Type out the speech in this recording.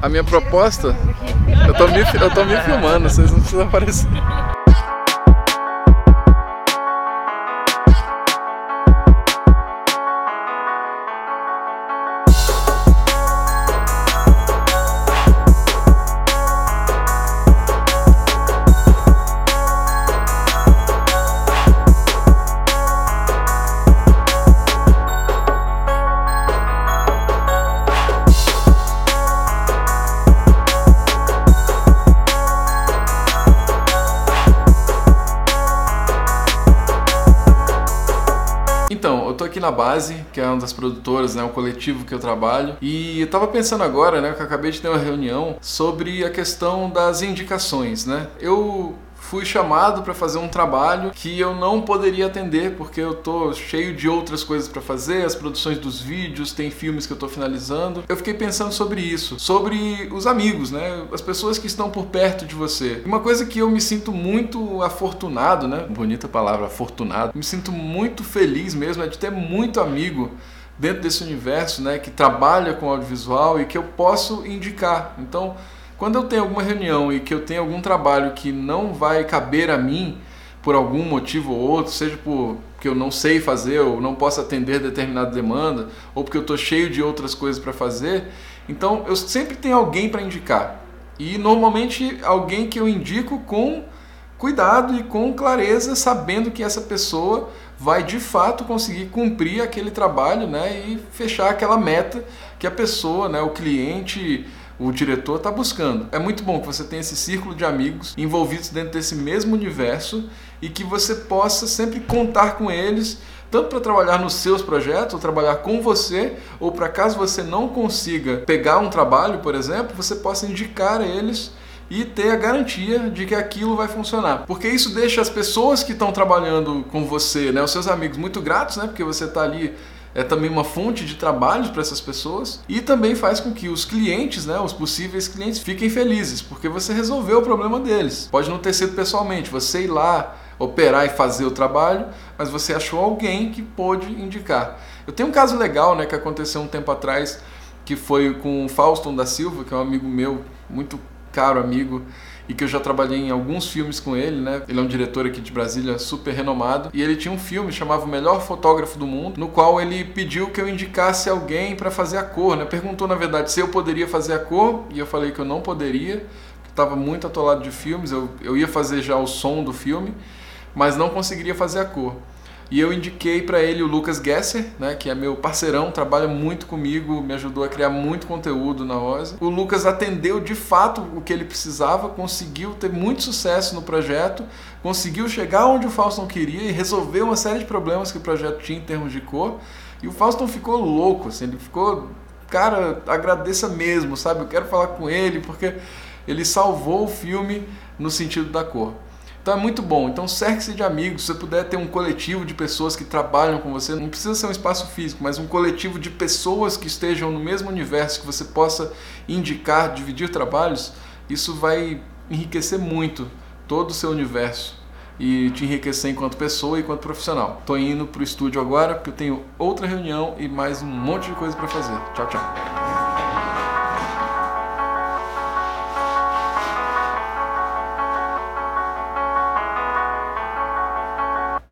A minha proposta, eu tô me, eu tô me filmando, vocês não precisam aparecer. Aqui na base, que é uma das produtoras, né, o coletivo que eu trabalho, e eu tava pensando agora, né, que eu acabei de ter uma reunião sobre a questão das indicações, né? Eu fui chamado para fazer um trabalho que eu não poderia atender porque eu tô cheio de outras coisas para fazer, as produções dos vídeos, tem filmes que eu tô finalizando. Eu fiquei pensando sobre isso, sobre os amigos, né? As pessoas que estão por perto de você. Uma coisa que eu me sinto muito afortunado, né? Bonita palavra, afortunado. Me sinto muito feliz mesmo é de ter muito amigo dentro desse universo, né, que trabalha com audiovisual e que eu posso indicar. Então, quando eu tenho alguma reunião e que eu tenho algum trabalho que não vai caber a mim por algum motivo ou outro, seja por que eu não sei fazer ou não posso atender determinada demanda, ou porque eu estou cheio de outras coisas para fazer, então eu sempre tenho alguém para indicar. E normalmente alguém que eu indico com cuidado e com clareza, sabendo que essa pessoa vai de fato conseguir cumprir aquele trabalho né, e fechar aquela meta que a pessoa, né, o cliente, o diretor está buscando. É muito bom que você tenha esse círculo de amigos envolvidos dentro desse mesmo universo e que você possa sempre contar com eles, tanto para trabalhar nos seus projetos, ou trabalhar com você, ou para caso você não consiga pegar um trabalho, por exemplo, você possa indicar a eles e ter a garantia de que aquilo vai funcionar. Porque isso deixa as pessoas que estão trabalhando com você, né, os seus amigos, muito gratos, né, porque você está ali é também uma fonte de trabalho para essas pessoas e também faz com que os clientes, né, os possíveis clientes, fiquem felizes, porque você resolveu o problema deles. Pode não ter sido pessoalmente, você ir lá operar e fazer o trabalho, mas você achou alguém que pôde indicar. Eu tenho um caso legal, né, que aconteceu um tempo atrás, que foi com o Fauston da Silva, que é um amigo meu, muito caro amigo, e que eu já trabalhei em alguns filmes com ele, né? Ele é um diretor aqui de Brasília super renomado e ele tinha um filme chamado O Melhor Fotógrafo do Mundo, no qual ele pediu que eu indicasse alguém para fazer a cor, né? Perguntou na verdade se eu poderia fazer a cor e eu falei que eu não poderia, que estava muito atolado de filmes, eu, eu ia fazer já o som do filme, mas não conseguiria fazer a cor. E eu indiquei para ele o Lucas Gesser, né, que é meu parceirão, trabalha muito comigo, me ajudou a criar muito conteúdo na Rosa. O Lucas atendeu de fato o que ele precisava, conseguiu ter muito sucesso no projeto, conseguiu chegar onde o Fauston queria e resolver uma série de problemas que o projeto tinha em termos de cor. E o Fauston ficou louco, assim, ele ficou, cara, agradeça mesmo, sabe? Eu quero falar com ele porque ele salvou o filme no sentido da cor. Então é muito bom. Então cerque-se de amigos. Se você puder ter um coletivo de pessoas que trabalham com você, não precisa ser um espaço físico, mas um coletivo de pessoas que estejam no mesmo universo, que você possa indicar, dividir trabalhos, isso vai enriquecer muito todo o seu universo e te enriquecer enquanto pessoa e enquanto profissional. Tô indo pro estúdio agora porque eu tenho outra reunião e mais um monte de coisa para fazer. Tchau, tchau.